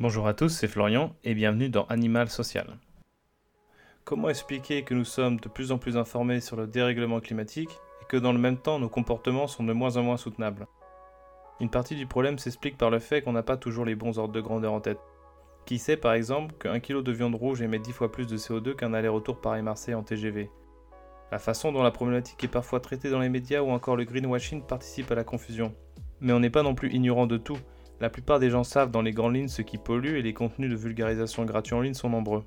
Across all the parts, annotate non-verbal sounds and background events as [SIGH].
Bonjour à tous, c'est Florian et bienvenue dans Animal Social. Comment expliquer que nous sommes de plus en plus informés sur le dérèglement climatique et que dans le même temps nos comportements sont de moins en moins soutenables? Une partie du problème s'explique par le fait qu'on n'a pas toujours les bons ordres de grandeur en tête. Qui sait par exemple qu'un kilo de viande rouge émet 10 fois plus de CO2 qu'un aller-retour Paris-Marseille en TGV La façon dont la problématique est parfois traitée dans les médias ou encore le greenwashing participe à la confusion. Mais on n'est pas non plus ignorant de tout, la plupart des gens savent dans les grandes lignes ce qui pollue et les contenus de vulgarisation gratuits en ligne sont nombreux.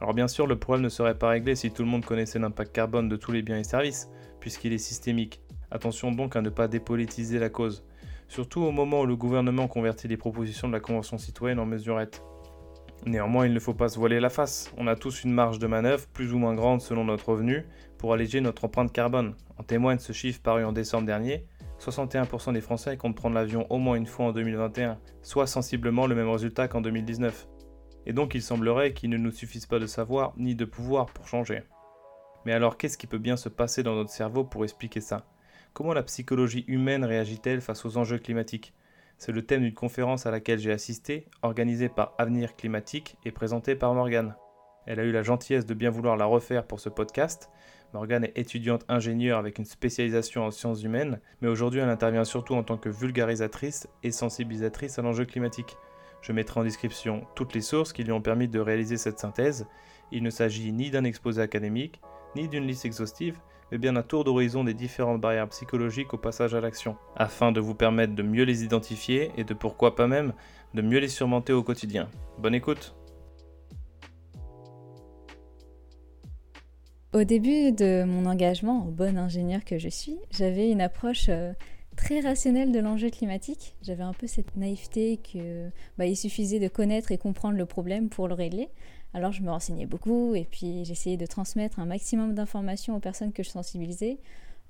Alors bien sûr, le problème ne serait pas réglé si tout le monde connaissait l'impact carbone de tous les biens et services, puisqu'il est systémique. Attention donc à ne pas dépolitiser la cause, surtout au moment où le gouvernement convertit les propositions de la Convention citoyenne en mesurettes. Néanmoins, il ne faut pas se voiler la face. On a tous une marge de manœuvre, plus ou moins grande selon notre revenu, pour alléger notre empreinte carbone. En témoigne ce chiffre paru en décembre dernier, 61% des Français comptent prendre l'avion au moins une fois en 2021, soit sensiblement le même résultat qu'en 2019. Et donc il semblerait qu'il ne nous suffise pas de savoir ni de pouvoir pour changer. Mais alors qu'est-ce qui peut bien se passer dans notre cerveau pour expliquer ça? Comment la psychologie humaine réagit-elle face aux enjeux climatiques? C'est le thème d'une conférence à laquelle j'ai assisté, organisée par Avenir Climatique et présentée par Morgane. Elle a eu la gentillesse de bien vouloir la refaire pour ce podcast, Morgane est étudiante ingénieure avec une spécialisation en sciences humaines, mais aujourd'hui elle intervient surtout en tant que vulgarisatrice et sensibilisatrice à l'enjeu climatique. Je mettrai en description toutes les sources qui lui ont permis de réaliser cette synthèse. Il ne s'agit ni d'un exposé académique, ni d'une liste exhaustive, mais bien d'un tour d'horizon des différentes barrières psychologiques au passage à l'action, afin de vous permettre de mieux les identifier et de pourquoi pas même de mieux les surmonter au quotidien. Bonne écoute Au début de mon engagement, en bon ingénieur que je suis, j'avais une approche euh, très rationnelle de l'enjeu climatique. J'avais un peu cette naïveté que bah, il suffisait de connaître et comprendre le problème pour le régler. Alors je me renseignais beaucoup et puis j'essayais de transmettre un maximum d'informations aux personnes que je sensibilisais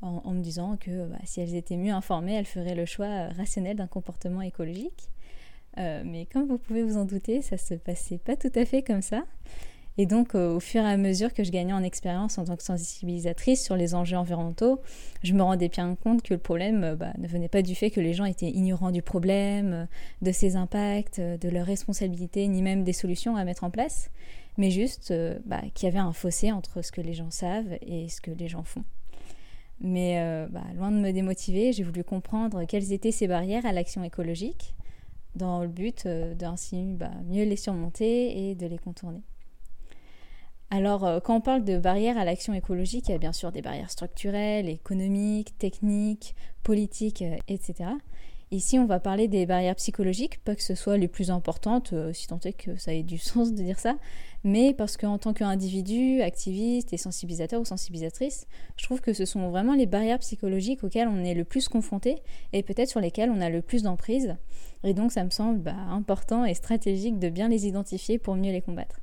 en, me disant que bah, si elles étaient mieux informées, elles feraient le choix euh, rationnel d'un comportement écologique. Euh, mais comme vous pouvez vous en douter, ça se passait pas tout à fait comme ça. Et donc, euh, au fur et à mesure que je gagnais en expérience en tant que sensibilisatrice sur les enjeux environnementaux, je me rendais bien compte que le problème euh, bah, ne venait pas du fait que les gens étaient ignorants du problème, euh, de ses impacts, de leurs responsabilités, ni même des solutions à mettre en place, mais juste bah, qu'il y avait un fossé entre ce que les gens savent et ce que les gens font. Mais bah, loin de me démotiver, j'ai voulu comprendre quelles étaient ces barrières à l'action écologique, dans le but d'ainsi mieux les surmonter et de les contourner. Alors, euh, quand on parle de barrières à l'action écologique, il y a bien sûr des barrières structurelles, économiques, techniques, politiques, euh, etc. Ici, on va parler des barrières psychologiques, pas que ce soit les plus importantes, euh, si tant est que ça ait du [LAUGHS] sens de dire ça, mais parce qu'en tant qu'individu, activiste et sensibilisateur ou sensibilisatrice, je trouve que ce sont vraiment les barrières psychologiques auxquelles on est le plus confronté et peut-être sur lesquelles on a le plus d'emprise. Et donc, ça me semble bah, important et stratégique de bien les identifier pour mieux les combattre.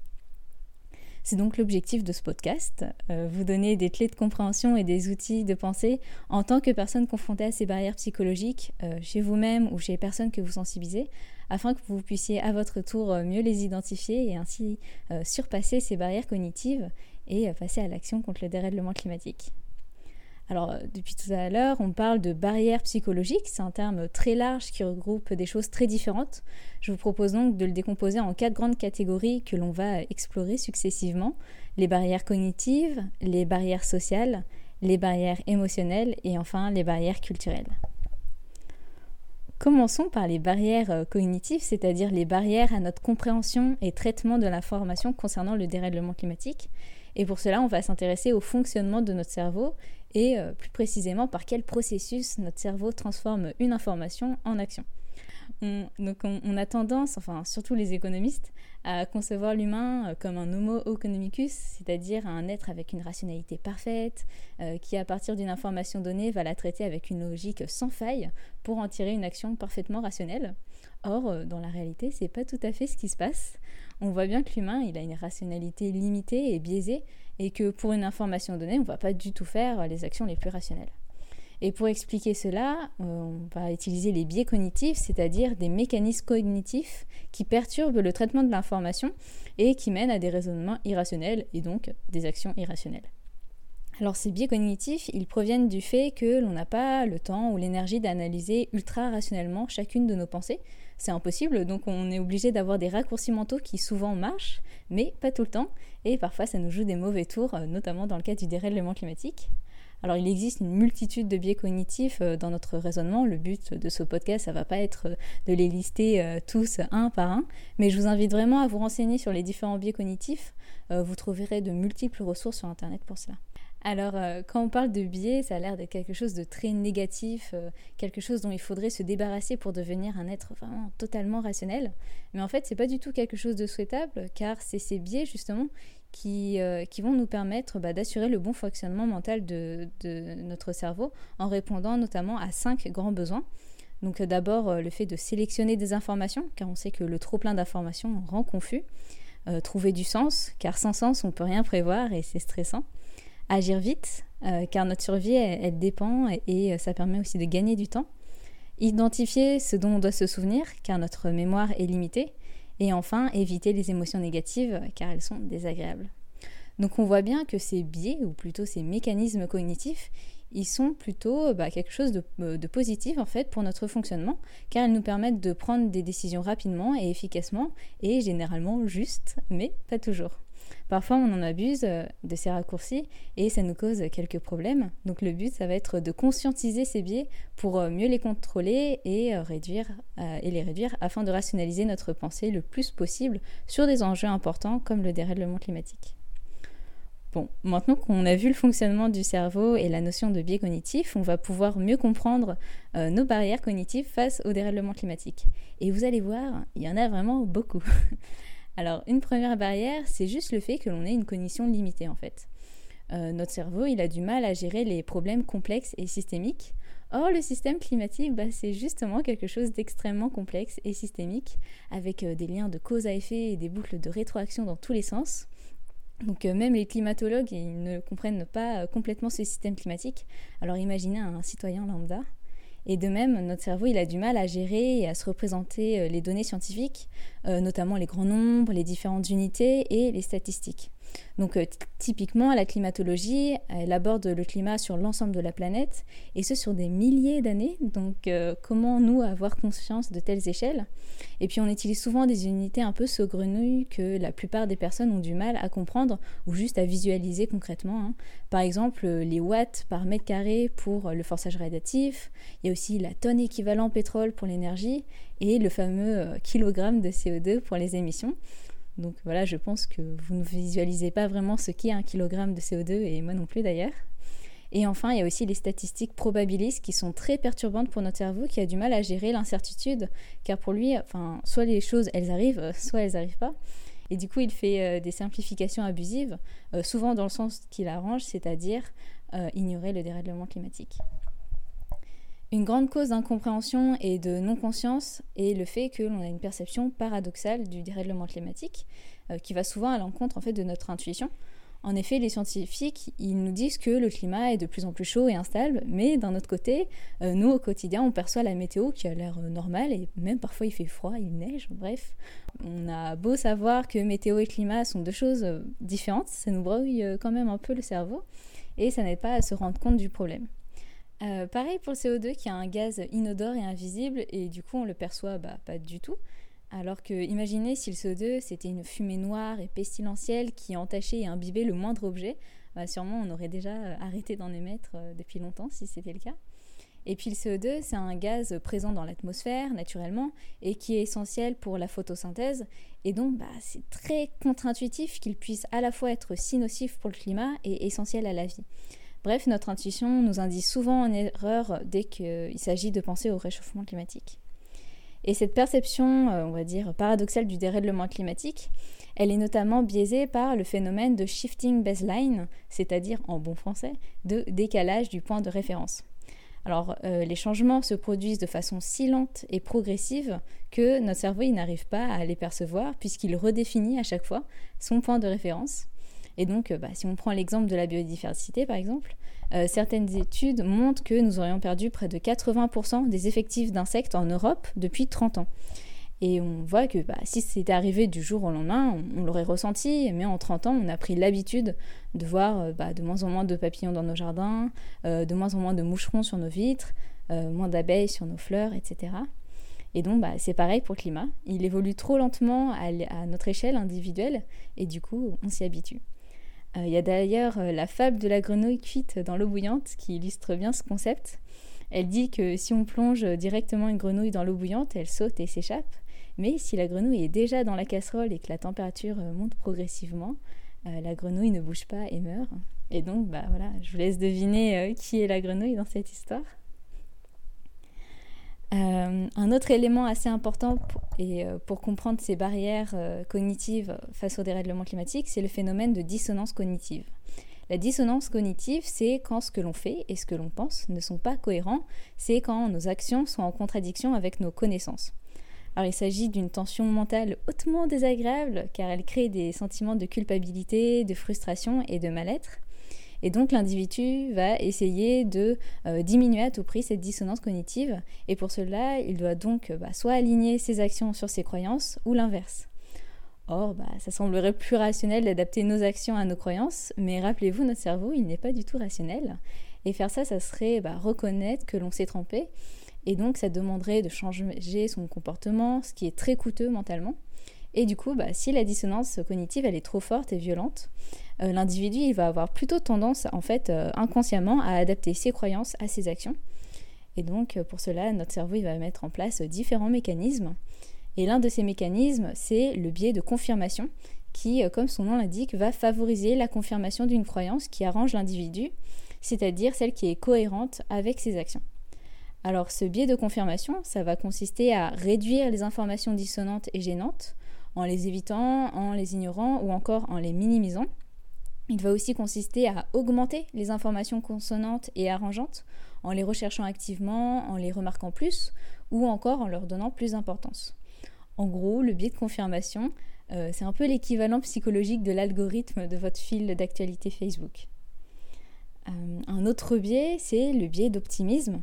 C'est donc l'objectif de ce podcast, euh, vous donner des clés de compréhension et des outils de pensée en tant que personne confrontée à ces barrières psychologiques, euh, chez vous-même ou chez les personnes que vous sensibilisez, afin que vous puissiez à votre tour euh, mieux les identifier et ainsi surpasser ces barrières cognitives et passer à l'action contre le dérèglement climatique. Alors, euh, depuis tout à l'heure, on parle de barrières psychologiques. C'est un terme très large qui regroupe des choses très différentes. Je vous propose donc de le décomposer en quatre grandes catégories que l'on va explorer successivement. Les barrières cognitives, les barrières sociales, les barrières émotionnelles et enfin les barrières culturelles. Commençons par les barrières euh, cognitives, c'est-à-dire les barrières à notre compréhension et traitement de l'information concernant le dérèglement climatique. Et pour cela, on va s'intéresser au fonctionnement de notre cerveau et euh, plus précisément par quel processus notre cerveau transforme une information en action. On, donc on, a tendance, enfin surtout les économistes, à concevoir l'humain euh, comme un homo economicus, c'est-à-dire un être avec une rationalité parfaite, euh, qui à partir d'une information donnée va la traiter avec une logique sans faille pour en tirer une action parfaitement rationnelle. Or, dans la réalité, c'est pas tout à fait ce qui se passe. On voit bien que l'humain, il a une rationalité limitée et biaisée, et que pour une information donnée, on ne va pas du tout faire les actions les plus rationnelles. Et pour expliquer cela, euh, on va utiliser les biais cognitifs, c'est-à-dire des mécanismes cognitifs qui perturbent le traitement de l'information et qui mènent à des raisonnements irrationnels et donc des actions irrationnelles. Alors ces biais cognitifs, ils proviennent du fait que l'on n'a pas le temps ou l'énergie d'analyser ultra rationnellement chacune de nos pensées, c'est impossible, donc on est obligé d'avoir des raccourcis mentaux qui souvent marchent, mais pas tout le temps, et parfois ça nous joue des mauvais tours, euh, notamment dans le cas du dérèglement climatique. Alors il existe une multitude de biais cognitifs euh, dans notre raisonnement. Le but de ce podcast, ça va pas être euh, de les lister tous un par un, mais je vous invite vraiment à vous renseigner sur les différents biais cognitifs. Vous trouverez de multiples ressources sur Internet pour cela. Alors, euh, quand on parle de biais, ça a l'air d'être quelque chose de très négatif, euh, quelque chose dont il faudrait se débarrasser pour devenir un être vraiment totalement rationnel. Mais en fait, c'est pas du tout quelque chose de souhaitable, car c'est ces biais justement qui, euh, qui vont nous permettre bah, d'assurer le bon fonctionnement mental de, notre cerveau en répondant notamment à cinq grands besoins. Donc, d'abord, le fait de sélectionner des informations, car on sait que le trop plein d'informations rend confus. trouver du sens, car sans sens, on peut rien prévoir et c'est stressant agir vite, euh, car notre survie, elle, dépend et, euh, ça permet aussi de gagner du temps. Identifier ce dont on doit se souvenir, car notre mémoire est limitée. Et enfin, éviter les émotions négatives, car elles sont désagréables. Donc on voit bien que ces biais, ou plutôt ces mécanismes cognitifs, ils sont plutôt bah, quelque chose de, euh, de, positif en fait pour notre fonctionnement, car ils nous permettent de prendre des décisions rapidement et efficacement, et généralement juste, mais pas toujours. Parfois, on en abuse euh, de ces raccourcis et ça nous cause quelques problèmes. Donc le but, ça va être de conscientiser ces biais pour euh, mieux les contrôler et, euh, réduire, et les réduire afin de rationaliser notre pensée le plus possible sur des enjeux importants comme le dérèglement climatique. Bon, maintenant qu'on a vu le fonctionnement du cerveau et la notion de biais cognitif, on va pouvoir mieux comprendre nos barrières cognitives face au dérèglement climatique. Et vous allez voir, il y en a vraiment beaucoup. [LAUGHS] Alors, une première barrière, c'est juste le fait que l'on ait une cognition limitée en fait. Euh, notre cerveau, il a du mal à gérer les problèmes complexes et systémiques. Or, le système climatique, bah, c'est justement quelque chose d'extrêmement complexe et systémique, avec euh, des liens de cause à effet et des boucles de rétroaction dans tous les sens. Donc euh, même les climatologues, ils ne comprennent pas complètement ce système climatique. Alors imaginez un citoyen lambda. Et de même, notre cerveau, a du mal à gérer et à se représenter les données scientifiques, notamment les grands nombres, les différentes unités et les statistiques. Donc euh, typiquement, la climatologie, elle aborde le climat sur l'ensemble de la planète, et ce sur des milliers d'années. Donc euh, comment nous avoir conscience de telles échelles? Et puis on utilise souvent des unités un peu saugrenues que la plupart des personnes ont du mal à comprendre ou juste à visualiser concrètement. Hein. Par exemple, les watts par mètre carré pour le forçage radiatif, il y a aussi la tonne équivalent pétrole pour l'énergie, et le fameux euh, kilogramme de CO2 pour les émissions. Donc voilà, je pense que vous ne visualisez pas vraiment ce qu'est un kilogramme de CO2, et moi non plus d'ailleurs. Et enfin, il y a aussi les statistiques probabilistes qui sont très perturbantes pour notre cerveau, qui a du mal à gérer l'incertitude, car pour lui, soit les choses, elles arrivent, soit elles n'arrivent pas. Et du coup, il fait euh, des simplifications abusives, euh, souvent dans le sens qu'il arrange, c'est-à-dire euh, ignorer le dérèglement climatique. Une grande cause d'incompréhension et de non-conscience est le fait que l'on a une perception paradoxale du dérèglement climatique, euh, qui va souvent à l'encontre de notre intuition. En effet, les scientifiques, ils nous disent que le climat est de plus en plus chaud et instable, mais d'un autre côté, euh, nous, au quotidien, on perçoit la météo qui a l'air euh, normale, et même parfois il fait froid, il neige, bref. On a beau savoir que météo et climat sont deux choses différentes, ça nous brouille quand même un peu le cerveau, et ça n'aide pas à se rendre compte du problème. Euh, pareil pour le CO2 qui est un gaz inodore et invisible et du coup on le perçoit bah, pas du tout. Alors que imaginez si le CO2 c'était une fumée noire et pestilentielle qui entachait et imbibait le moindre objet, bah, sûrement on aurait déjà euh, arrêté d'en émettre euh, depuis longtemps si c'était le cas. Et puis le CO2 c'est un gaz présent dans l'atmosphère naturellement et qui est essentiel pour la photosynthèse et donc bah, c'est très contre-intuitif qu'il puisse à la fois être si nocif pour le climat et essentiel à la vie. Bref, notre intuition nous indique souvent en erreur dès qu'il s'agit de penser au réchauffement climatique. Et cette perception, euh, on va dire, paradoxale du dérèglement climatique, elle est notamment biaisée par le phénomène de shifting baseline, c'est-à-dire en bon français, de décalage du point de référence. Alors, euh, les changements se produisent de façon si lente et progressive que notre cerveau n'arrive pas à les percevoir puisqu'il redéfinit à chaque fois son point de référence. Et donc, euh, bah, si on prend l'exemple de la biodiversité, par exemple, euh, certaines études montrent que nous aurions perdu près de 80% des effectifs d'insectes en Europe depuis 30 ans. Et on voit que bah, si c'était arrivé du jour au lendemain, on, l'aurait ressenti, mais en 30 ans, on a pris l'habitude de voir euh, bah, de moins en moins de papillons dans nos jardins, de moins en moins de moucherons sur nos vitres, moins d'abeilles sur nos fleurs, etc. Et donc, c'est pareil pour le climat. Il évolue trop lentement à, notre échelle individuelle et du coup, on s'y habitue. Euh, il y a d'ailleurs euh, la fable de la grenouille cuite dans l'eau bouillante qui illustre bien ce concept. Elle dit que si on plonge directement une grenouille dans l'eau bouillante, elle saute et s'échappe. Mais si la grenouille est déjà dans la casserole et que la température euh, monte progressivement, la grenouille ne bouge pas et meurt. Et donc, bah voilà, je vous laisse deviner qui est la grenouille dans cette histoire. Euh, un autre élément assez important pour, et, euh, pour comprendre ces barrières euh, cognitives face au dérèglement climatique, c'est le phénomène de dissonance cognitive. La dissonance cognitive, c'est quand ce que l'on fait et ce que l'on pense ne sont pas cohérents, c'est quand nos actions sont en contradiction avec nos connaissances. Alors il s'agit d'une tension mentale hautement désagréable car elle crée des sentiments de culpabilité, de frustration et de mal-être. Et donc l'individu va essayer de euh, diminuer à tout prix cette dissonance cognitive. Et pour cela, il doit donc bah, soit aligner ses actions sur ses croyances ou l'inverse. Or, bah, ça semblerait plus rationnel d'adapter nos actions à nos croyances, mais rappelez-vous, notre cerveau, il n'est pas du tout rationnel. Et faire ça, ça serait bah, reconnaître que l'on s'est trompé. Et donc, ça demanderait de changer son comportement, ce qui est très coûteux mentalement. Et du coup, bah, si la dissonance cognitive elle est trop forte et violente, euh, l'individu il va avoir plutôt tendance en fait euh, inconsciemment à adapter ses croyances à ses actions. Et donc euh, pour cela, notre cerveau il va mettre en place différents mécanismes. Et l'un de ces mécanismes, c'est le biais de confirmation qui, comme son nom l'indique, va favoriser la confirmation d'une croyance qui arrange l'individu, c'est-à-dire celle qui est cohérente avec ses actions. Alors ce biais de confirmation, ça va consister à réduire les informations dissonantes et gênantes en les évitant, en les ignorant ou encore en les minimisant. Il va aussi consister à augmenter les informations consonantes et arrangeantes en les recherchant activement, en les remarquant plus ou encore en leur donnant plus d'importance. En gros, le biais de confirmation, euh, c'est un peu l'équivalent psychologique de l'algorithme de votre fil d'actualité Facebook. Euh, un autre biais, c'est le biais d'optimisme.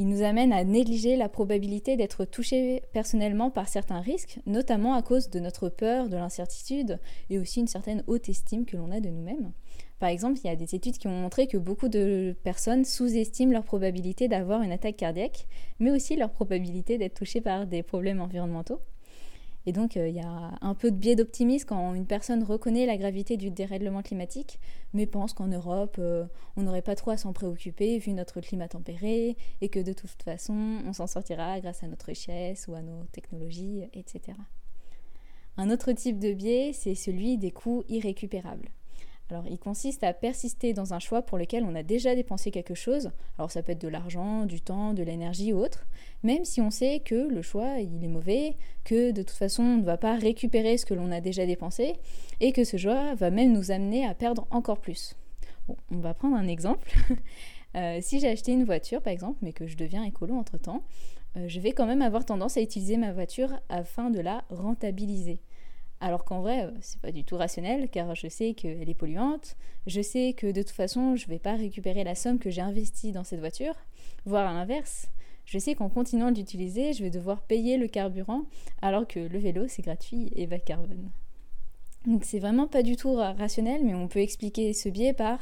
Il nous amène à négliger la probabilité d'être touché personnellement par certains risques, notamment à cause de notre peur, de l'incertitude et aussi une certaine haute estime que l'on a de nous-mêmes. Par exemple, il y a des études qui ont montré que beaucoup de personnes sous-estiment leur probabilité d'avoir une attaque cardiaque, mais aussi leur probabilité d'être touchées par des problèmes environnementaux. Et donc, euh, il y a un peu de biais d'optimisme quand une personne reconnaît la gravité du dérèglement climatique, mais pense qu'en Europe, euh, on n'aurait pas trop à s'en préoccuper vu notre climat tempéré, et que de toute façon, on s'en sortira grâce à notre richesse ou à nos technologies, etc. Un autre type de biais, c'est celui des coûts irrécupérables. Alors, il consiste à persister dans un choix pour lequel on a déjà dépensé quelque chose. Alors, ça peut être de l'argent, du temps, de l'énergie ou autre. Même si on sait que le choix, est mauvais, que de toute façon, on ne va pas récupérer ce que l'on a déjà dépensé et que ce choix va même nous amener à perdre encore plus. On va prendre un exemple. [LAUGHS] Euh, si j'ai acheté une voiture, par exemple, mais que je deviens écolo entre-temps, euh, je vais quand même avoir tendance à utiliser ma voiture afin de la rentabiliser. Alors qu'en vrai, euh, c'est pas du tout rationnel car je sais qu'elle est polluante, je sais que de toute façon, je vais pas récupérer la somme que j'ai investie dans cette voiture, voire à l'inverse. Je sais qu'en continuant d'utiliser, je vais devoir payer le carburant alors que le vélo c'est gratuit et bas carbone. Donc c'est vraiment pas du tout rationnel, mais on peut expliquer ce biais par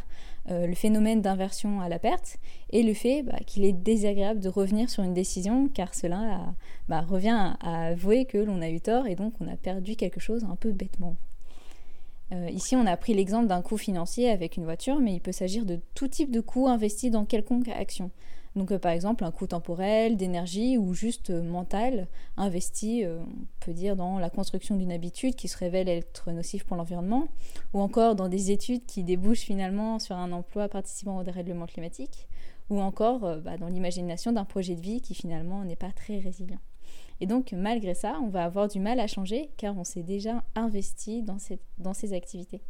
euh, le phénomène d'inversion à la perte et le fait bah, qu'il est désagréable de revenir sur une décision car cela bah, revient à, avouer que l'on a eu tort et donc on a perdu quelque chose un peu bêtement. Euh, ici, on a pris l'exemple d'un coût financier avec une voiture, mais il peut s'agir de tout type de coût investi dans quelconque action. Donc euh, par exemple un coût temporel, d'énergie ou juste euh, mental investi, euh, on peut dire, dans la construction d'une habitude qui se révèle être nocive pour l'environnement, ou encore dans des études qui débouchent finalement sur un emploi participant au dérèglement climatique, ou encore bah, dans l'imagination d'un projet de vie qui finalement n'est pas très résilient. Et donc malgré ça, on va avoir du mal à changer car on s'est déjà investi dans ces activités.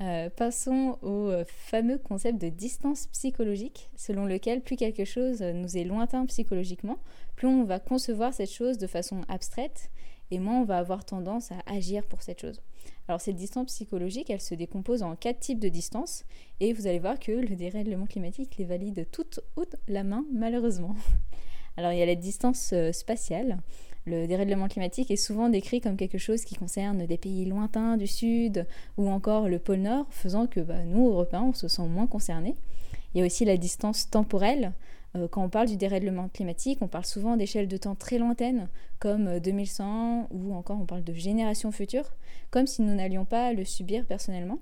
Euh, passons au euh, fameux concept de distance psychologique, selon lequel plus quelque chose nous est lointain psychologiquement, plus on va concevoir cette chose de façon abstraite et moins on va avoir tendance à agir pour cette chose. Alors cette distance psychologique, elle se décompose en quatre types de distances et vous allez voir que le dérèglement climatique les valide toutes haute la main malheureusement. [LAUGHS] Alors il y a la distance euh, spatiale, le dérèglement climatique est souvent décrit comme quelque chose qui concerne des pays lointains du Sud ou encore le pôle Nord, faisant que bah, nous, Européens, on se sent moins concernés. Il y a aussi la distance temporelle. quand on parle du dérèglement climatique, on parle souvent d'échelles de temps très lointaines, comme 2100, ou encore on parle de générations futures, comme si nous n'allions pas le subir personnellement.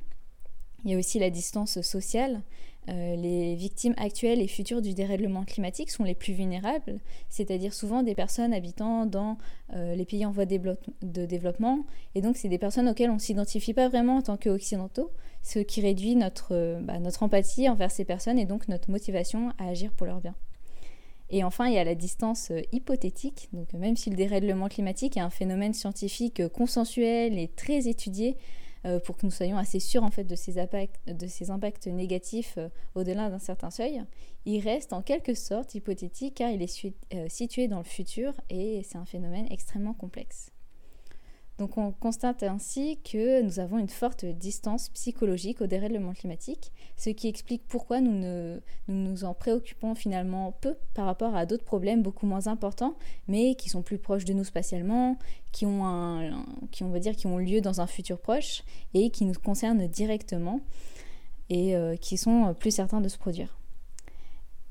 Il y a aussi la distance sociale. Euh, les victimes actuelles et futures du dérèglement climatique sont les plus vulnérables, c'est-à-dire souvent des personnes habitant dans euh, les pays en voie de développement. Et donc, c'est des personnes auxquelles on ne s'identifie pas vraiment en tant qu'occidentaux, ce qui réduit notre, euh, bah, notre empathie envers ces personnes et donc notre motivation à agir pour leur bien. Et enfin, il y a la distance hypothétique. Donc, même si le dérèglement climatique est un phénomène scientifique consensuel et très étudié, pour que nous soyons assez sûrs en fait de ces impacts, de ces impacts négatifs euh, au-delà d'un certain seuil, il reste en quelque sorte hypothétique car il est euh, situé dans le futur et c'est un phénomène extrêmement complexe. Donc on constate ainsi que nous avons une forte distance psychologique au dérèglement climatique, ce qui explique pourquoi nous, nous, en préoccupons finalement peu par rapport à d'autres problèmes beaucoup moins importants, mais qui sont plus proches de nous spatialement, qui ont, un, qui, on va dire, qui ont lieu dans un futur proche et qui nous concernent directement et euh, qui sont plus certains de se produire.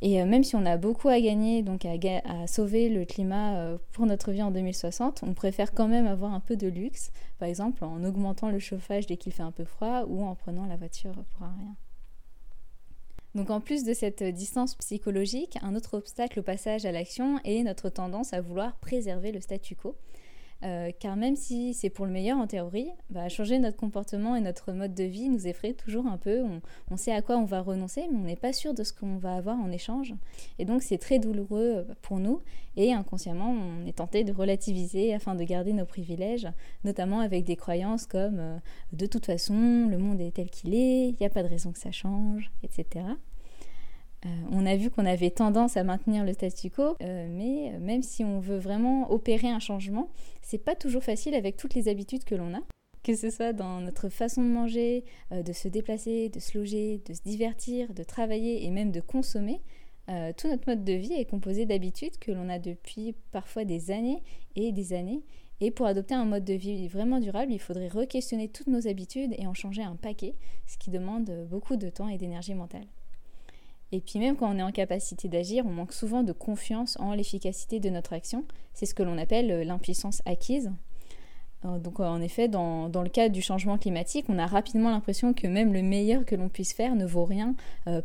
Et euh, même si on a beaucoup à gagner, donc à, sauver le climat euh, pour notre vie en 2060, on préfère quand même avoir un peu de luxe, par exemple en augmentant le chauffage dès qu'il fait un peu froid ou en prenant la voiture pour un rien. Donc en plus de cette distance psychologique, un autre obstacle au passage à l'action est notre tendance à vouloir préserver le statu quo. Euh, car même si c'est pour le meilleur en théorie, bah, changer notre comportement et notre mode de vie nous effraie toujours un peu. On, sait à quoi on va renoncer, mais on n'est pas sûr de ce qu'on va avoir en échange. Et donc c'est très douloureux pour nous, et inconsciemment on est tenté de relativiser afin de garder nos privilèges, notamment avec des croyances comme euh, de toute façon le monde est tel qu'il est, il n'y a pas de raison que ça change, etc. Euh, on a vu qu'on avait tendance à maintenir le statu quo, euh, mais euh, même si on veut vraiment opérer un changement, c'est pas toujours facile avec toutes les habitudes que l'on a. Que ce soit dans notre façon de manger, de se déplacer, de se loger, de se divertir, de travailler et même de consommer, tout notre mode de vie est composé d'habitudes que l'on a depuis parfois des années et des années. Et pour adopter un mode de vie vraiment durable, il faudrait re-questionner toutes nos habitudes et en changer un paquet, ce qui demande beaucoup de temps et d'énergie mentale. Et puis même quand on est en capacité d'agir, on manque souvent de confiance en l'efficacité de notre action. C'est ce que l'on appelle euh, l'impuissance acquise. Euh, donc euh, en effet, dans, le cadre du changement climatique, on a rapidement l'impression que même le meilleur que l'on puisse faire ne vaut rien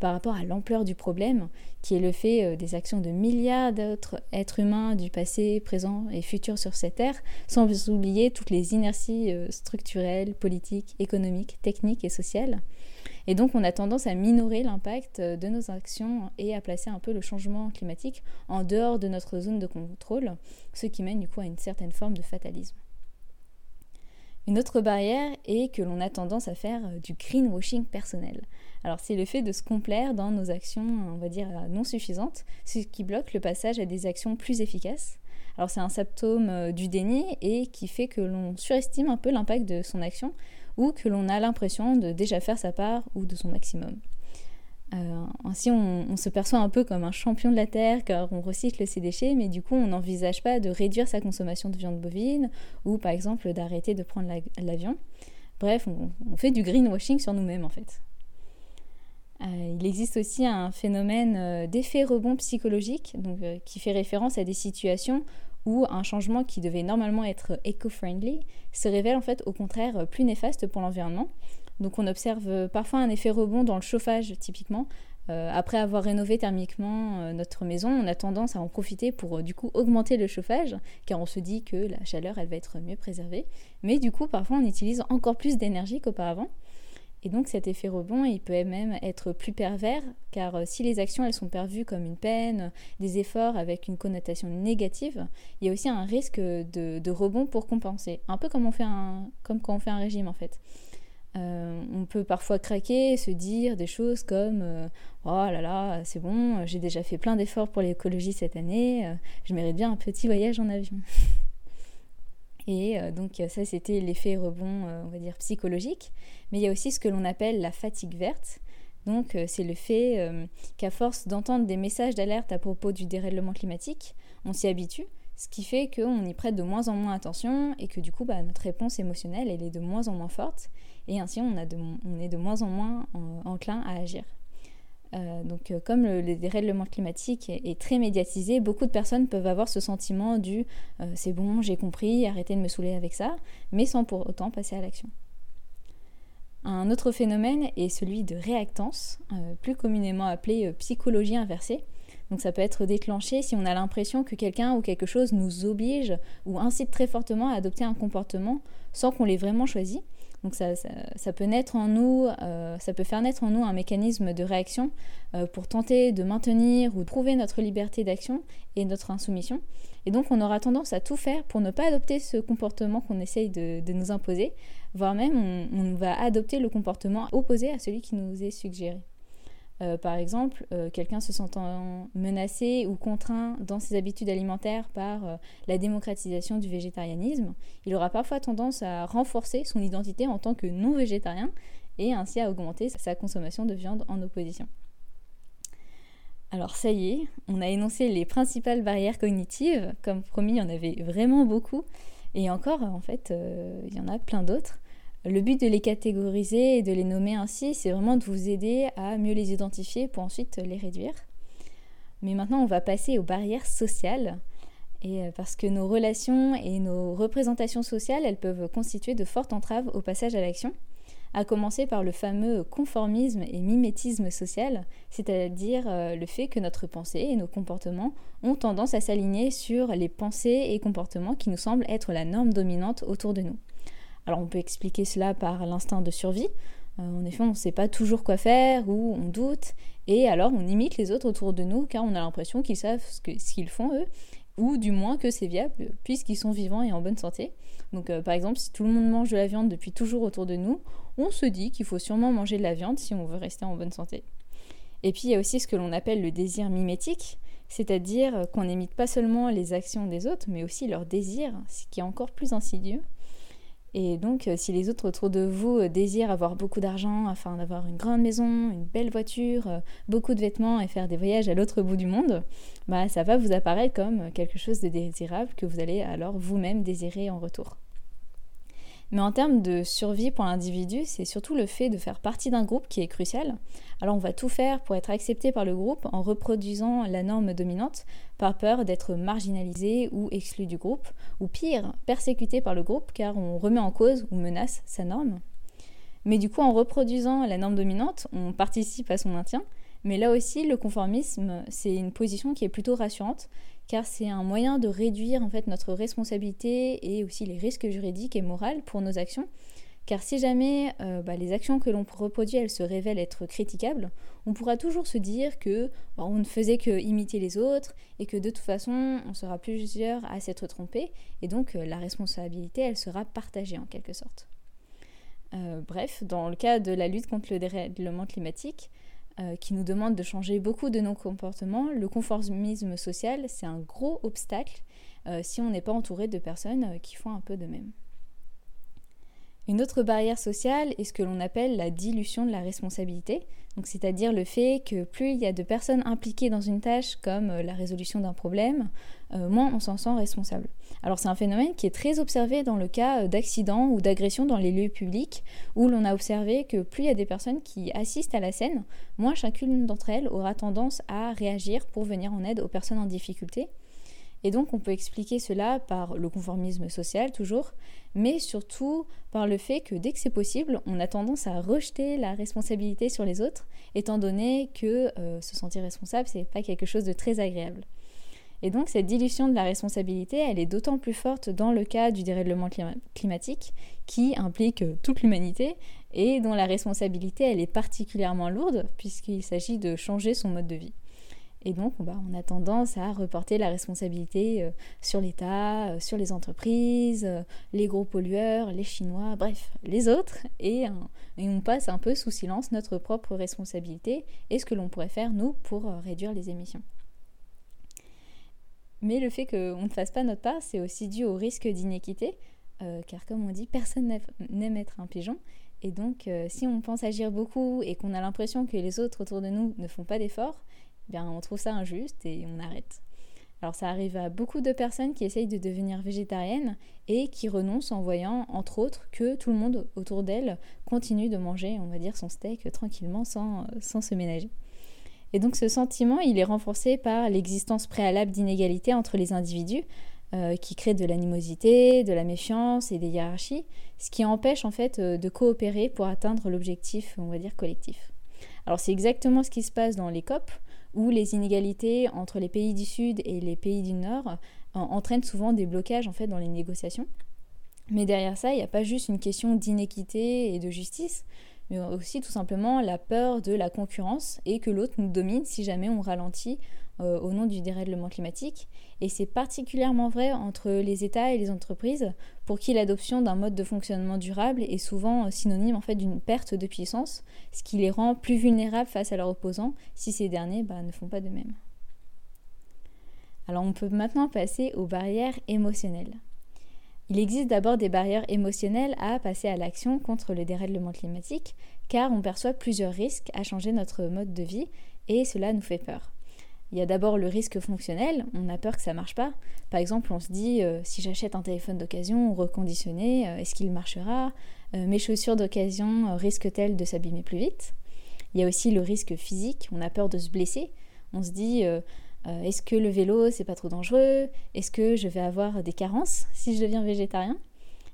par rapport à l'ampleur du problème, qui est le fait des actions de milliards d'autres êtres humains du passé, présent et futur sur cette Terre, sans oublier toutes les inerties structurelles, politiques, économiques, techniques et sociales. Et donc on a tendance à minorer l'impact euh, de nos actions et à placer un peu le changement climatique en dehors de notre zone de contrôle, ce qui mène du coup à une certaine forme de fatalisme. Une autre barrière est que l'on a tendance à faire euh, du greenwashing personnel. Alors c'est le fait de se complaire dans nos actions, on va dire, euh, non suffisantes, ce qui bloque le passage à des actions plus efficaces. Alors c'est un symptôme du déni et qui fait que l'on surestime un peu l'impact de son action ou que l'on a l'impression de déjà faire sa part ou de son maximum. Euh, ainsi, on, se perçoit un peu comme un champion de la Terre car on recycle ses déchets, mais du coup, on n'envisage pas de réduire sa consommation de viande bovine ou par exemple d'arrêter de prendre l'avion. Bref, on, fait du greenwashing sur nous-mêmes en fait. Euh, il existe aussi un phénomène euh, d'effet rebond psychologique qui fait référence à des situations où un changement qui devait normalement être éco-friendly se révèle en fait au contraire plus néfaste pour l'environnement. Donc on observe parfois un effet rebond dans le chauffage typiquement. Euh, après avoir rénové thermiquement euh, notre maison, on a tendance à en profiter pour euh, du coup augmenter le chauffage, car on se dit que la chaleur elle va être mieux préservée. Mais du coup parfois on utilise encore plus d'énergie qu'auparavant. Et donc cet effet rebond, il peut même être plus pervers, car euh, si les actions elles sont perçues comme une peine, des efforts avec une connotation négative, il y a aussi un risque de, rebond pour compenser, un peu comme, on fait un, comme quand on fait un régime en fait. Euh, on peut parfois craquer, se dire des choses comme euh, Oh là là, c'est bon, j'ai déjà fait plein d'efforts pour l'écologie cette année, je mérite bien un petit voyage en avion. [LAUGHS] Et euh, donc ça, c'était l'effet rebond, euh, on va dire, psychologique. Mais il y a aussi ce que l'on appelle la fatigue verte. Donc euh, c'est le fait qu'à force d'entendre des messages d'alerte à propos du dérèglement climatique, on s'y habitue, ce qui fait qu'on y prête de moins en moins attention et que du coup bah, notre réponse émotionnelle elle est de moins en moins forte et ainsi on, a on est de moins en moins enclin à agir. Donc, comme le, dérèglement climatique est, très médiatisé, beaucoup de personnes peuvent avoir ce sentiment du c'est bon, j'ai compris, arrêtez de me saouler avec ça, mais sans pour autant passer à l'action. Un autre phénomène est celui de réactance, plus communément appelé psychologie inversée. Donc ça peut être déclenché si on a l'impression que quelqu'un ou quelque chose nous oblige ou incite très fortement à adopter un comportement sans qu'on l'ait vraiment choisi. Donc ça, peut naître en nous, euh, ça peut faire naître en nous un mécanisme de réaction euh, pour tenter de maintenir ou prouver notre liberté d'action et notre insoumission. Et donc on aura tendance à tout faire pour ne pas adopter ce comportement qu'on essaye de, nous imposer, voire même on va adopter le comportement opposé à celui qui nous est suggéré. Euh, par exemple, euh, quelqu'un se sentant menacé ou contraint dans ses habitudes alimentaires par euh, la démocratisation du végétarianisme, il aura parfois tendance à renforcer son identité en tant que non-végétarien et ainsi à augmenter sa consommation de viande en opposition. Alors ça y est, on a énoncé les principales barrières cognitives. Comme promis, il y en avait vraiment beaucoup. Et encore, en fait, il y en a plein d'autres. Le but de les catégoriser et de les nommer ainsi, c'est vraiment de vous aider à mieux les identifier pour ensuite les réduire. Mais maintenant, on va passer aux barrières sociales. Et euh, parce que nos relations et nos représentations sociales, elles peuvent constituer de fortes entraves au passage à l'action, à commencer par le fameux conformisme et mimétisme social, c'est-à-dire euh, le fait que notre pensée et nos comportements ont tendance à s'aligner sur les pensées et comportements qui nous semblent être la norme dominante autour de nous. Alors on peut expliquer cela par l'instinct de survie. Euh, en effet, on ne sait pas toujours quoi faire ou on doute et alors on imite les autres autour de nous car on a l'impression qu'ils savent ce qu'ils font eux ou du moins que c'est viable puisqu'ils sont vivants et en bonne santé. Donc euh, par exemple, si tout le monde mange de la viande depuis toujours autour de nous, on se dit qu'il faut sûrement manger de la viande si on veut rester en bonne santé. Et puis il y a aussi ce que l'on appelle le désir mimétique, c'est-à-dire qu'on n'imite pas seulement les actions des autres, mais aussi leurs désirs, ce qui est encore plus insidieux. Et donc, euh, si les autres autour de vous euh, désirent avoir beaucoup d'argent afin d'avoir une grande maison, une belle voiture, euh, beaucoup de vêtements et faire des voyages à l'autre bout du monde, bah, ça va vous apparaître comme quelque chose de désirable que vous allez alors vous-même désirer en retour. Mais en termes de survie pour l'individu, c'est surtout le fait de faire partie d'un groupe qui est crucial. Alors on va tout faire pour être accepté par le groupe en reproduisant la norme dominante, par peur d'être marginalisé ou exclu du groupe, ou pire, persécuté par le groupe car on remet en cause ou menace sa norme. Mais du coup, en reproduisant la norme dominante, on participe à son maintien. Mais là aussi, le conformisme, c'est une position qui est plutôt rassurante, car c'est un moyen de réduire en fait notre responsabilité et aussi les risques juridiques et moraux pour nos actions. Car si jamais euh, bah, les actions que l'on reproduit elles se révèlent être critiquables, on pourra toujours se dire que bah, on ne faisait que imiter les autres et que de toute façon on sera plusieurs à s'être trompés et donc euh, la responsabilité elle sera partagée en quelque sorte. Euh, bref, dans le cas de la lutte contre le dérèglement climatique, euh, qui nous demande de changer beaucoup de nos comportements, le conformisme social, c'est un gros obstacle euh, si on n'est pas entouré de personnes euh, qui font un peu de même. Une autre barrière sociale est ce que l'on appelle la dilution de la responsabilité, c'est-à-dire le fait que plus il y a de personnes impliquées dans une tâche comme la résolution d'un problème, euh, moins on s'en sent responsable. Alors c'est un phénomène qui est très observé dans le cas euh, d'accidents ou d'agressions dans les lieux publics, où l'on a observé que plus il y a des personnes qui assistent à la scène, moins chacune d'entre elles aura tendance à réagir pour venir en aide aux personnes en difficulté. Et donc on peut expliquer cela par le conformisme social toujours, mais surtout par le fait que dès que c'est possible, on a tendance à rejeter la responsabilité sur les autres, étant donné que euh, se sentir responsable, c'est pas quelque chose de très agréable. Et donc cette dilution de la responsabilité, elle est d'autant plus forte dans le cas du dérèglement climatique, qui implique toute l'humanité et dont la responsabilité, elle est particulièrement lourde, puisqu'il s'agit de changer son mode de vie. Et donc, bah, on a tendance à reporter la responsabilité euh, sur l'État, euh, sur les entreprises, euh, les gros pollueurs, les Chinois, bref, les autres. Et, et, on passe un peu sous silence notre propre responsabilité et ce que l'on pourrait faire, nous, pour réduire les émissions. Mais le fait qu'on ne fasse pas notre part, c'est aussi dû au risque d'inéquité, car comme on dit, personne n'aime être un pigeon. Et donc, si on pense agir beaucoup et qu'on a l'impression que les autres autour de nous ne font pas d'efforts, bien on trouve ça injuste et on arrête. Alors ça arrive à beaucoup de personnes qui essayent de devenir végétariennes et qui renoncent en voyant, entre autres, que tout le monde autour d'elles continue de manger, on va dire, son steak tranquillement sans, sans se ménager. Et donc ce sentiment, il est renforcé par l'existence préalable d'inégalités entre les individus, euh, qui créent de l'animosité, de la méfiance et des hiérarchies, ce qui empêche en fait euh, de coopérer pour atteindre l'objectif, on va dire, collectif. Alors c'est exactement ce qui se passe dans les COP, où les inégalités entre les pays du Sud et les pays du Nord euh, entraînent souvent des blocages en fait dans les négociations. Mais derrière ça, il n'y a pas juste une question d'inéquité et de justice, mais aussi tout simplement la peur de la concurrence et que l'autre nous domine si jamais on ralentit euh, au nom du dérèglement climatique. Et c'est particulièrement vrai entre les États et les entreprises, pour qui l'adoption d'un mode de fonctionnement durable est souvent synonyme en fait d'une perte de puissance, ce qui les rend plus vulnérables face à leurs opposants si ces derniers bah, ne font pas de même. Alors on peut maintenant passer aux barrières émotionnelles. Il existe d'abord des barrières émotionnelles à passer à l'action contre le dérèglement climatique, car on perçoit plusieurs risques à changer notre mode de vie et cela nous fait peur. Il y a d'abord le risque fonctionnel, on a peur que ça ne marche pas. Par exemple, on se dit euh, si j'achète un téléphone d'occasion reconditionné, euh, est-ce qu'il marchera? Euh, Mes chaussures d'occasion risquent-elles de s'abîmer plus vite? Il y a aussi le risque physique, on a peur de se blesser. On se dit euh, est-ce que le vélo, c'est pas trop dangereux? Est-ce que je vais avoir des carences si je deviens végétarien?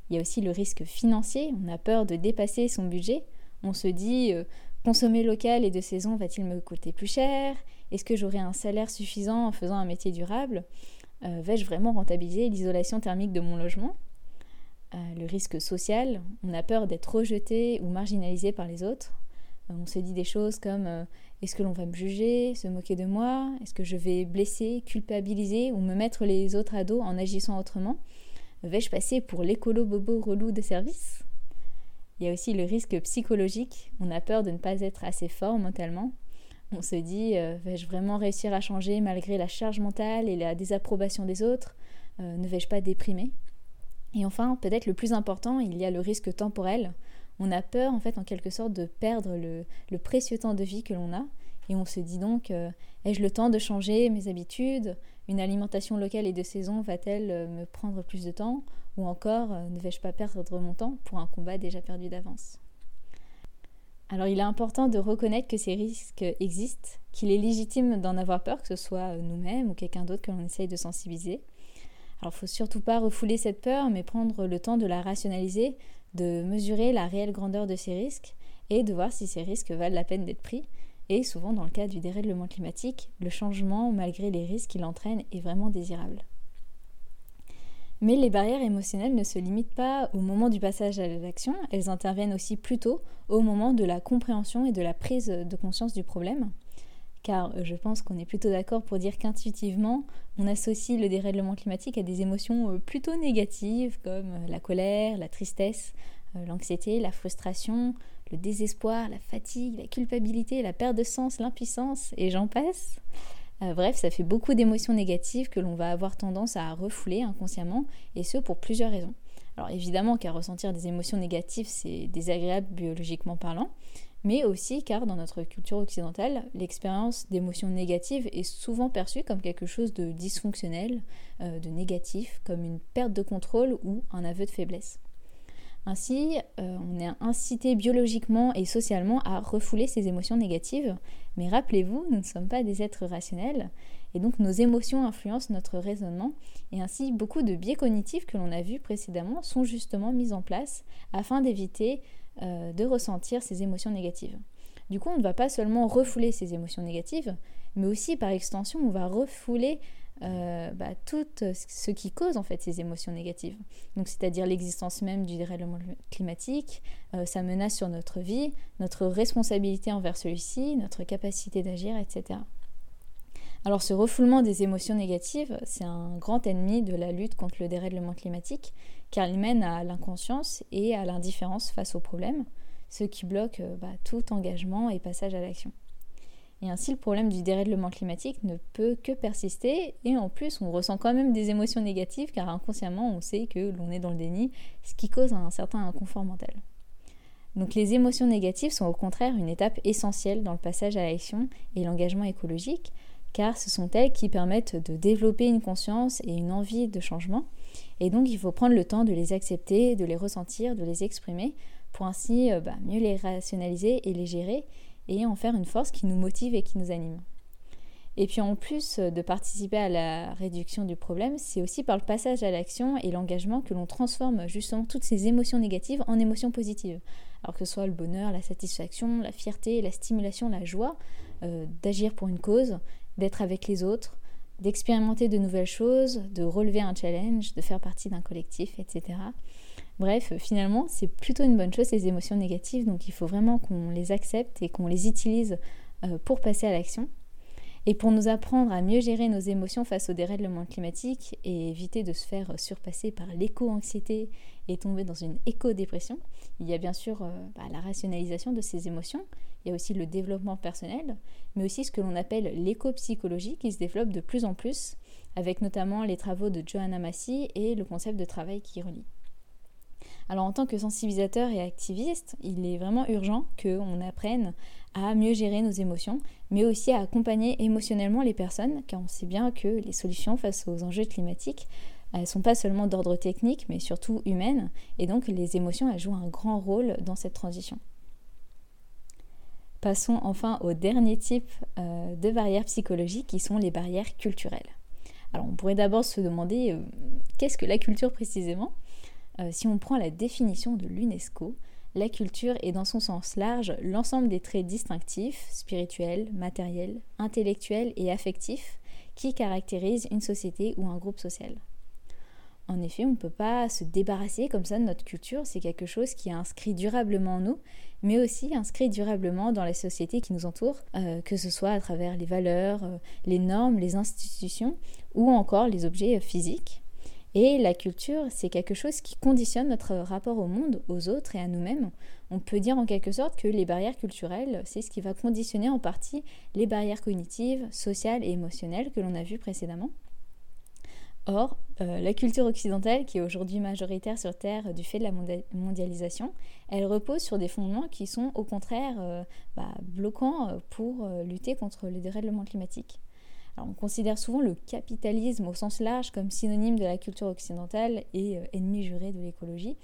Il y a aussi le risque financier. On a peur de dépasser son budget. On se dit euh, consommer local et de saison va-t-il me coûter plus cher? Est-ce que j'aurai un salaire suffisant en faisant un métier durable? Euh, Vais-je vraiment rentabiliser l'isolation thermique de mon logement? Le risque social. On a peur d'être rejeté ou marginalisé par les autres. On se dit des choses comme est-ce que l'on va me juger, se moquer de moi Est-ce que je vais blesser, culpabiliser ou me mettre les autres à dos en agissant autrement. Vais-je passer pour l'écolo bobo relou de service? Il y a aussi le risque psychologique. On a peur de ne pas être assez fort mentalement. On se dit euh, vais-je vraiment réussir à changer malgré la charge mentale et la désapprobation des autres? Euh, Ne vais-je pas déprimer? Et enfin, peut-être le plus important, il y a le risque temporel on a peur en fait en quelque sorte de perdre le, précieux temps de vie que l'on a. Et on se dit donc euh, ai-je le temps de changer mes habitudes? Une alimentation locale et de saison va-t-elle euh, me prendre plus de temps? Ou encore euh, ne vais-je pas perdre mon temps pour un combat déjà perdu d'avance? Alors il est important de reconnaître que ces risques existent, qu'il est légitime d'en avoir peur, que ce soit nous-mêmes ou quelqu'un d'autre que l'on essaye de sensibiliser. Alors il faut surtout pas refouler cette peur, mais prendre le temps de la rationaliser, de mesurer la réelle grandeur de ces risques et de voir si ces risques valent la peine d'être pris. Et souvent, dans le cas du dérèglement climatique, le changement, malgré les risques qu'il entraîne, est vraiment désirable. Mais les barrières émotionnelles ne se limitent pas au moment du passage à l'action, elles interviennent aussi plutôt au moment de la compréhension et de la prise de conscience du problème. Car je pense qu'on est plutôt d'accord pour dire qu'intuitivement, on associe le dérèglement climatique à des émotions euh, plutôt négatives comme euh, la colère, la tristesse, euh, l'anxiété, la frustration, le désespoir, la fatigue, la culpabilité, la perte de sens, l'impuissance, et j'en passe. bref, ça fait beaucoup d'émotions négatives que l'on va avoir tendance à refouler inconsciemment, et ce pour plusieurs raisons. Alors évidemment qu'à ressentir des émotions négatives, c'est désagréable biologiquement parlant, mais aussi car dans notre culture occidentale, l'expérience d'émotions négatives est souvent perçue comme quelque chose de dysfonctionnel, euh, de négatif, comme une perte de contrôle ou un aveu de faiblesse. Ainsi, euh, on est incité biologiquement et socialement à refouler ces émotions négatives, mais rappelez-vous, nous ne sommes pas des êtres rationnels, et donc nos émotions influencent notre raisonnement, et ainsi beaucoup de biais cognitifs que l'on a vus précédemment sont justement mis en place afin d'éviter euh, de ressentir ces émotions négatives. Du coup, on ne va pas seulement refouler ces émotions négatives, mais aussi par extension, on va refouler euh, bah, tout ce qui cause en fait ces émotions négatives. Donc, c'est-à-dire l'existence même du dérèglement climatique, euh, sa menace sur notre vie, notre responsabilité envers celui-ci, notre capacité d'agir, etc. Alors ce refoulement des émotions négatives, c'est un grand ennemi de la lutte contre le dérèglement climatique, car il mène à l'inconscience et à l'indifférence face aux problèmes, ce qui bloque euh, bah, tout engagement et passage à l'action. Et ainsi, le problème du dérèglement climatique ne peut que persister, et en plus, on ressent quand même des émotions négatives, car inconsciemment, on sait que l'on est dans le déni, ce qui cause un certain inconfort mental. Donc les émotions négatives sont au contraire une étape essentielle dans le passage à l'action et l'engagement écologique, car ce sont elles qui permettent de développer une conscience et une envie de changement. Et donc il faut prendre le temps de les accepter, de les ressentir, de les exprimer, pour ainsi euh, bah, mieux les rationaliser et les gérer, et en faire une force qui nous motive et qui nous anime. Et puis en plus de participer à la réduction du problème, c'est aussi par le passage à l'action et l'engagement que l'on transforme justement toutes ces émotions négatives en émotions positives. Alors que ce soit le bonheur, la satisfaction, la fierté, la stimulation, la joie, euh, d'agir pour une cause, d'être avec les autres, d'expérimenter de nouvelles choses, de relever un challenge, de faire partie d'un collectif, etc. Bref, finalement, c'est plutôt une bonne chose ces émotions négatives, donc il faut vraiment qu'on les accepte et qu'on les utilise euh, pour passer à l'action. Et pour nous apprendre à mieux gérer nos émotions face au dérèglement climatique et éviter de se faire surpasser par l'éco-anxiété et tomber dans une éco-dépression, il y a bien sûr euh, bah, la rationalisation de ces émotions, il y a aussi le développement personnel, mais aussi ce que l'on appelle l'éco-psychologie qui se développe de plus en plus, avec notamment les travaux de Johanna Massy et le concept de travail qui relie. Alors en tant que sensibilisateur et activiste, il est vraiment urgent qu'on apprenne à mieux gérer nos émotions, mais aussi à accompagner émotionnellement les personnes, car on sait bien que les solutions face aux enjeux climatiques ne sont pas seulement d'ordre technique, mais surtout humaines, et donc les émotions elles jouent un grand rôle dans cette transition. Passons enfin au dernier type euh, de barrières psychologiques qui sont les barrières culturelles. Alors on pourrait d'abord se demander euh, qu'est-ce que la culture précisément? Euh, si on prend la définition de l'UNESCO, la culture est dans son sens large l'ensemble des traits distinctifs, spirituels, matériels, intellectuels et affectifs qui caractérisent une société ou un groupe social. En effet, on ne peut pas se débarrasser comme ça de notre culture, c'est quelque chose qui est inscrit durablement en nous, mais aussi inscrit durablement dans les sociétés qui nous entourent, euh, que ce soit à travers les valeurs, euh, les normes, les institutions ou encore les objets physiques. Et la culture, c'est quelque chose qui conditionne notre rapport au monde, aux autres et à nous-mêmes. On peut dire en quelque sorte que les barrières culturelles, c'est ce qui va conditionner en partie les barrières cognitives, sociales et émotionnelles que l'on a vues précédemment. Or, euh, la culture occidentale, qui est aujourd'hui majoritaire sur Terre du fait de la mondialisation, elle repose sur des fondements qui sont au contraire euh, bah, bloquants euh, pour lutter contre le dérèglement climatique on considère souvent le capitalisme au sens large comme synonyme de la culture occidentale et euh, ennemi juré de l'écologie,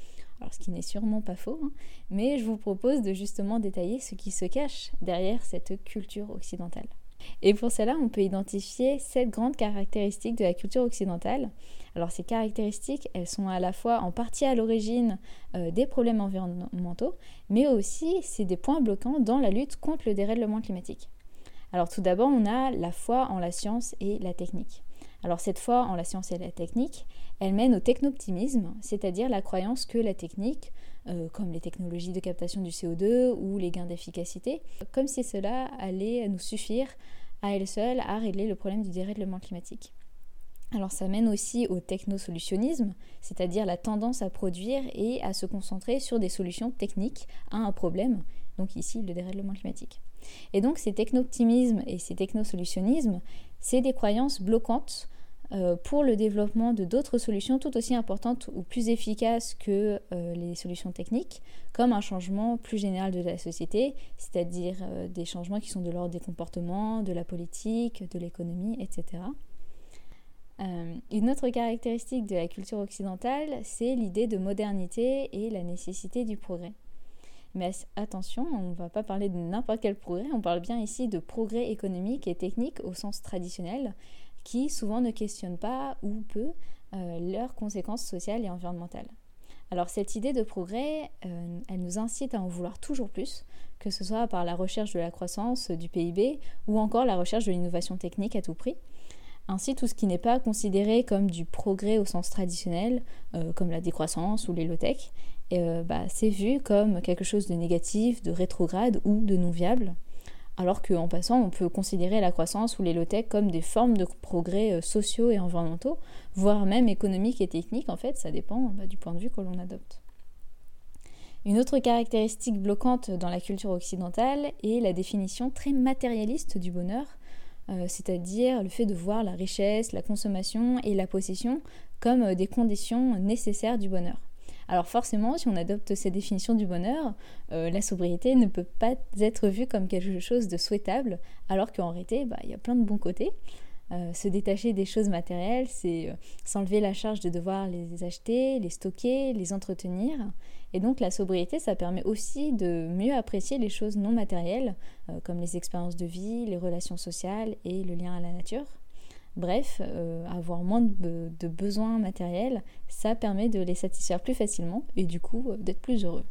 ce qui n'est sûrement pas faux, hein. mais je vous propose de justement détailler ce qui se cache derrière cette culture occidentale. Et pour cela, on peut identifier sept grandes caractéristiques de la culture occidentale. Alors ces caractéristiques, elles sont à la fois en partie à l'origine euh, des problèmes environnementaux, mais aussi c'est des points bloquants dans la lutte contre le dérèglement climatique. Alors tout d'abord, on a la foi en la science et la technique. Alors cette foi en la science et la technique, elle mène au technoptimisme, c'est-à-dire la croyance que la technique, euh, comme les technologies de captation du CO2 ou les gains d'efficacité, comme si cela allait nous suffire à elle seule à régler le problème du dérèglement climatique. Alors ça mène aussi au technosolutionnisme, c'est-à-dire la tendance à produire et à se concentrer sur des solutions techniques à un problème, donc ici le dérèglement climatique. Et donc ces techno-optimismes et ces technosolutionnismes, c'est des croyances bloquantes pour le développement de d'autres solutions tout aussi importantes ou plus efficaces que euh, les solutions techniques, comme un changement plus général de la société, c'est-à-dire euh, des changements qui sont de l'ordre des comportements, de la politique, de l'économie, etc. une autre caractéristique de la culture occidentale, c'est l'idée de modernité et la nécessité du progrès. Mais attention, on ne va pas parler de n'importe quel progrès, on parle bien ici de progrès économique et technique au sens traditionnel, qui souvent ne questionnent pas ou peu euh, leurs conséquences sociales et environnementales. Alors cette idée de progrès, euh, elle nous incite à en vouloir toujours plus, que ce soit par la recherche de la croissance du PIB ou encore la recherche de l'innovation technique à tout prix. Ainsi, tout ce qui n'est pas considéré comme du progrès au sens traditionnel, euh, comme la décroissance ou les low-tech, euh, bah, c'est vu comme quelque chose de négatif, de rétrograde ou de non viable. Alors qu'en passant, on peut considérer la croissance ou les low-tech comme des formes de progrès euh, sociaux et environnementaux, voire même économiques et techniques, en fait, ça dépend bah, du point de vue que l'on adopte. Une autre caractéristique bloquante dans la culture occidentale est la définition très matérialiste du bonheur, euh, c'est-à-dire le fait de voir la richesse, la consommation et la possession comme des conditions nécessaires du bonheur. Alors forcément, si on adopte ces définitions du bonheur, euh, la sobriété ne peut pas être vue comme quelque chose de souhaitable, alors qu'en réalité, bah, il y a plein de bons côtés. Euh, se détacher des choses matérielles, c'est euh, s'enlever la charge de devoir les acheter, les stocker, les entretenir. Et donc la sobriété, ça permet aussi de mieux apprécier les choses non matérielles, comme les expériences de vie, les relations sociales et le lien à la nature. Bref, avoir moins de, besoins matériels, ça permet de les satisfaire plus facilement et du coup d'être plus heureux.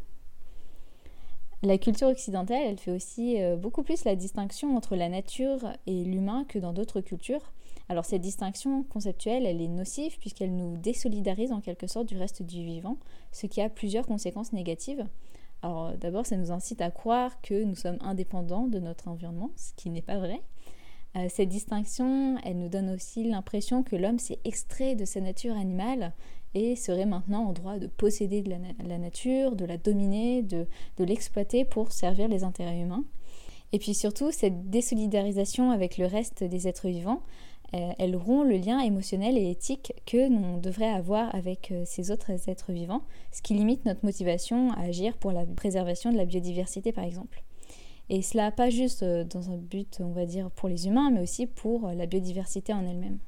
La culture occidentale, elle fait aussi euh, beaucoup plus la distinction entre la nature et l'humain que dans d'autres cultures. Alors cette distinction conceptuelle, elle est nocive puisqu'elle nous désolidarise en quelque sorte du reste du vivant, ce qui a plusieurs conséquences négatives. Alors d'abord, ça nous incite à croire que nous sommes indépendants de notre environnement, ce qui n'est pas vrai. Euh, cette distinction, elle nous donne aussi l'impression que l'homme s'est extrait de sa nature animale et serait maintenant en droit de posséder de la, nature, de la dominer, de, l'exploiter pour servir les intérêts humains. Et puis surtout, cette désolidarisation avec le reste des êtres vivants, euh, elle rompt le lien émotionnel et éthique que l'on devrait avoir avec euh, ces autres êtres vivants, ce qui limite notre motivation à agir pour la préservation de la biodiversité par exemple. Et cela pas juste euh, dans un but, on va dire, pour les humains, mais aussi pour la biodiversité en elle-même.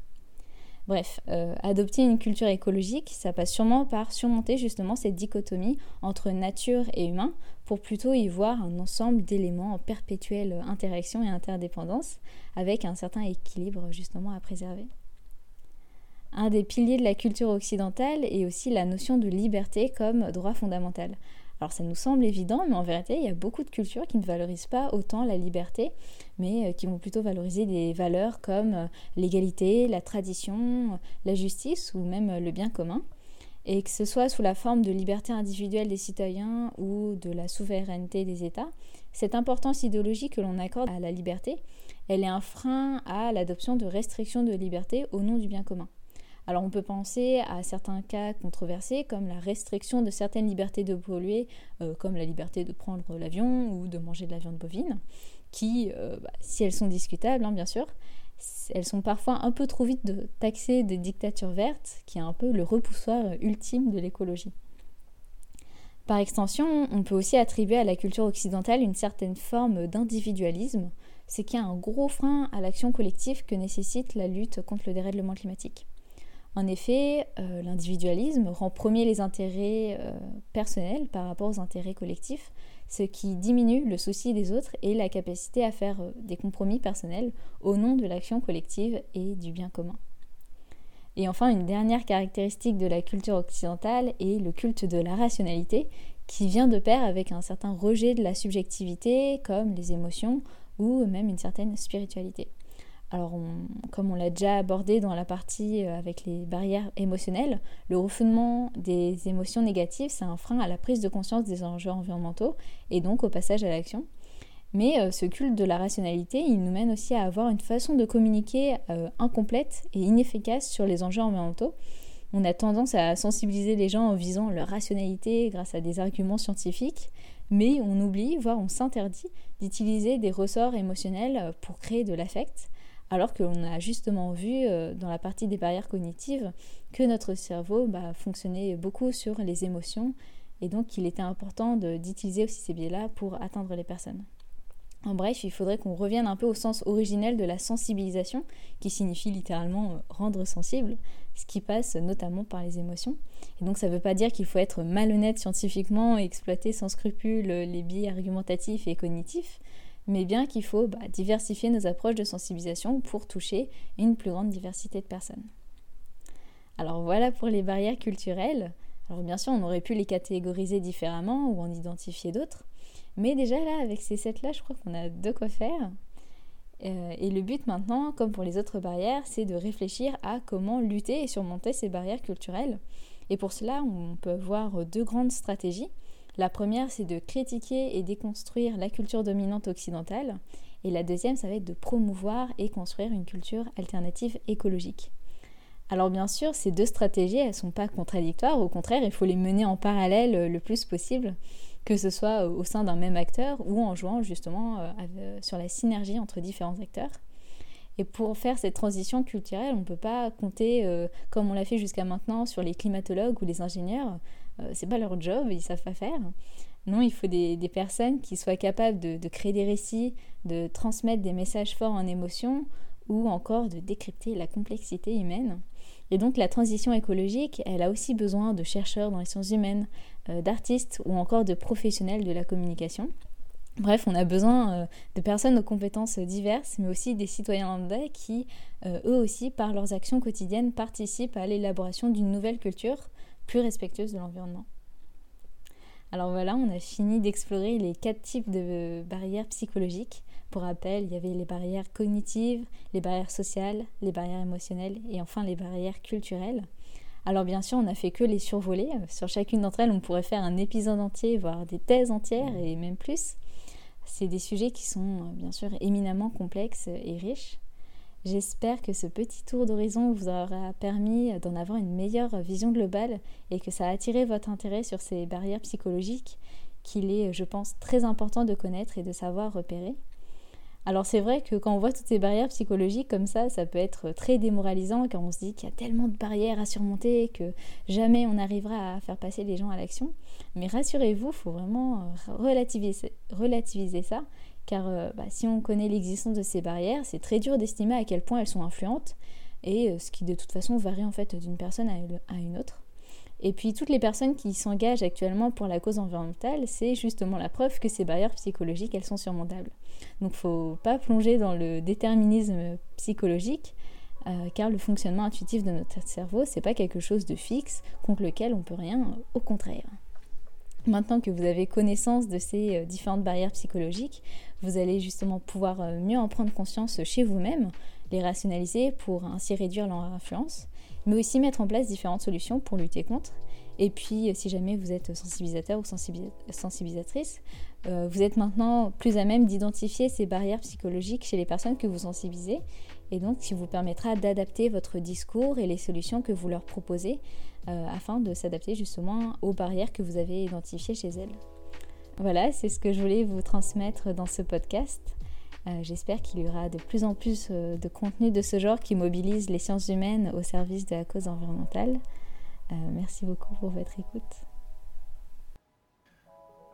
Bref, euh, adopter une culture écologique, ça passe sûrement par surmonter justement cette dichotomie entre nature et humain pour plutôt y voir un ensemble d'éléments en perpétuelle interaction et interdépendance avec un certain équilibre justement à préserver. Un des piliers de la culture occidentale est aussi la notion de liberté comme droit fondamental. Alors ça nous semble évident, mais en vérité, il y a beaucoup de cultures qui ne valorisent pas autant la liberté, mais euh, qui vont plutôt valoriser des valeurs comme euh, l'égalité, la tradition, la justice ou même euh, le bien commun. Et que ce soit sous la forme de liberté individuelle des citoyens ou de la souveraineté des États, cette importance idéologique que l'on accorde à la liberté, elle est un frein à l'adoption de restrictions de liberté au nom du bien commun. Alors on peut penser à certains cas controversés comme la restriction de certaines libertés de polluer, euh, comme la liberté de prendre l'avion ou de manger de la viande bovine, qui, euh, bah, si elles sont discutables, hein, bien sûr, elles sont parfois un peu trop vite de taxer des dictatures vertes, qui est un peu le repoussoir ultime de l'écologie. Par extension, on peut aussi attribuer à la culture occidentale une certaine forme d'individualisme, c'est qu'il y a un gros frein à l'action collective que nécessite la lutte contre le dérèglement climatique. En effet, euh, l'individualisme rend premier les intérêts euh, personnels par rapport aux intérêts collectifs, ce qui diminue le souci des autres et la capacité à faire euh, des compromis personnels au nom de l'action collective et du bien commun. Et enfin, une dernière caractéristique de la culture occidentale est le culte de la rationalité, qui vient de pair avec un certain rejet de la subjectivité, comme les émotions ou même une certaine spiritualité. Alors, comme on l'a déjà abordé dans la partie euh, avec les barrières émotionnelles, le refoulement des émotions négatives, c'est un frein à la prise de conscience des enjeux environnementaux et donc au passage à l'action. Mais euh, ce culte de la rationalité, il nous mène aussi à avoir une façon de communiquer euh, incomplète et inefficace sur les enjeux environnementaux. On a tendance à sensibiliser les gens en visant leur rationalité grâce à des arguments scientifiques, mais on oublie, voire on s'interdit d'utiliser des ressorts émotionnels pour créer de l'affect alors qu'on a justement vu euh, dans la partie des barrières cognitives que notre cerveau bah, fonctionnait beaucoup sur les émotions et donc qu'il était important d'utiliser aussi ces biais-là pour atteindre les personnes. En bref, il faudrait qu'on revienne un peu au sens originel de la sensibilisation, qui signifie littéralement euh, rendre sensible, ce qui passe notamment par les émotions. Et donc ça ne veut pas dire qu'il faut être malhonnête scientifiquement et exploiter sans scrupule les biais argumentatifs et cognitifs, mais bien qu'il faut bah, diversifier nos approches de sensibilisation pour toucher une plus grande diversité de personnes. Alors voilà pour les barrières culturelles. Alors bien sûr, on aurait pu les catégoriser différemment ou en identifier d'autres, mais déjà là, avec ces sept-là, je crois qu'on a de quoi faire. Euh, et le but maintenant, comme pour les autres barrières, c'est de réfléchir à comment lutter et surmonter ces barrières culturelles. Et pour cela, on peut voir deux grandes stratégies. La première, c'est de critiquer et déconstruire la culture dominante occidentale. Et la deuxième, ça va être de promouvoir et construire une culture alternative écologique. Alors bien sûr, ces deux stratégies, elles ne sont pas contradictoires, au contraire, il faut les mener en parallèle le plus possible, que ce soit au sein d'un même acteur ou en jouant justement euh, sur la synergie entre différents acteurs. Et pour faire cette transition culturelle, on ne peut pas compter, euh, comme on l'a fait jusqu'à maintenant, sur les climatologues ou les ingénieurs. Euh, c'est pas leur job, ils savent pas faire. Non, il faut des, personnes qui soient capables de, créer des récits, de transmettre des messages forts en émotion, ou encore de décrypter la complexité humaine. Et donc la transition écologique, elle a aussi besoin de chercheurs dans les sciences humaines, euh, d'artistes ou encore de professionnels de la communication. Bref, on a besoin euh, de personnes aux compétences diverses, mais aussi des citoyens lambda qui, eux aussi, par leurs actions quotidiennes, participent à l'élaboration d'une nouvelle culture plus respectueuse de l'environnement. Alors voilà, on a fini d'explorer les quatre types de barrières psychologiques. Pour rappel, il y avait les barrières cognitives, les barrières sociales, les barrières émotionnelles et enfin les barrières culturelles. Alors bien sûr, on n'a fait que les survoler. Sur chacune d'entre elles, on pourrait faire un épisode entier, voire des thèses entières et même plus. C'est des sujets qui sont bien sûr éminemment complexes et riches. J'espère que ce petit tour d'horizon vous aura permis d'en avoir une meilleure vision globale et que ça a attiré votre intérêt sur ces barrières psychologiques qu'il est, je pense, très important de connaître et de savoir repérer. Alors c'est vrai que quand on voit toutes ces barrières psychologiques comme ça, ça peut être très démoralisant car on se dit qu'il y a tellement de barrières à surmonter que jamais on n'arrivera à faire passer les gens à l'action. Mais rassurez-vous, il faut vraiment relativiser, relativiser ça car euh, bah, si on connaît l'existence de ces barrières, c'est très dur d'estimer à quel point elles sont influentes et euh, ce qui de toute façon varie en fait d'une personne à une autre. Et puis toutes les personnes qui s'engagent actuellement pour la cause environnementale, c'est justement la preuve que ces barrières psychologiques, elles sont surmontables. Donc faut pas plonger dans le déterminisme psychologique, euh, car le fonctionnement intuitif de notre cerveau, c'est pas quelque chose de fixe contre lequel on peut rien, au contraire. Maintenant que vous avez connaissance de ces différentes barrières psychologiques, vous allez justement pouvoir euh, mieux en prendre conscience chez vous-même, les rationaliser pour ainsi réduire leur influence mais aussi mettre en place différentes solutions pour lutter contre. Et puis, si jamais vous êtes sensibilisateur ou sensibilisatrice, euh, vous êtes maintenant plus à même d'identifier ces barrières psychologiques chez les personnes que vous sensibilisez, et donc qui vous permettra d'adapter votre discours et les solutions que vous leur proposez euh, afin de s'adapter justement aux barrières que vous avez identifiées chez elles. Voilà, c'est ce que je voulais vous transmettre dans ce podcast. Euh, j'espère qu'il y aura de plus en plus euh, de contenu de ce genre qui mobilise les sciences humaines au service de la cause environnementale. Euh, merci beaucoup pour votre écoute.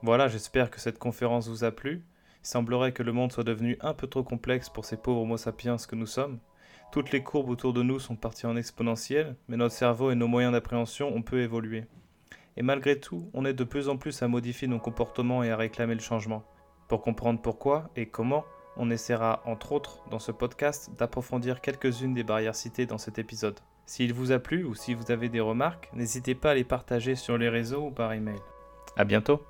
Voilà, j'espère que cette conférence vous a plu. Il semblerait que le monde soit devenu un peu trop complexe pour ces pauvres Homo sapiens que nous sommes. Toutes les courbes autour de nous sont parties en exponentielle, mais notre cerveau et nos moyens d'appréhension ont peu évolué. Et malgré tout, on est de plus en plus à modifier nos comportements et à réclamer le changement. Pour comprendre pourquoi et comment, on essaiera, entre autres, dans ce podcast, d'approfondir quelques-unes des barrières citées dans cet épisode. S'il vous a plu ou si vous avez des remarques, n'hésitez pas à les partager sur les réseaux ou par email. A bientôt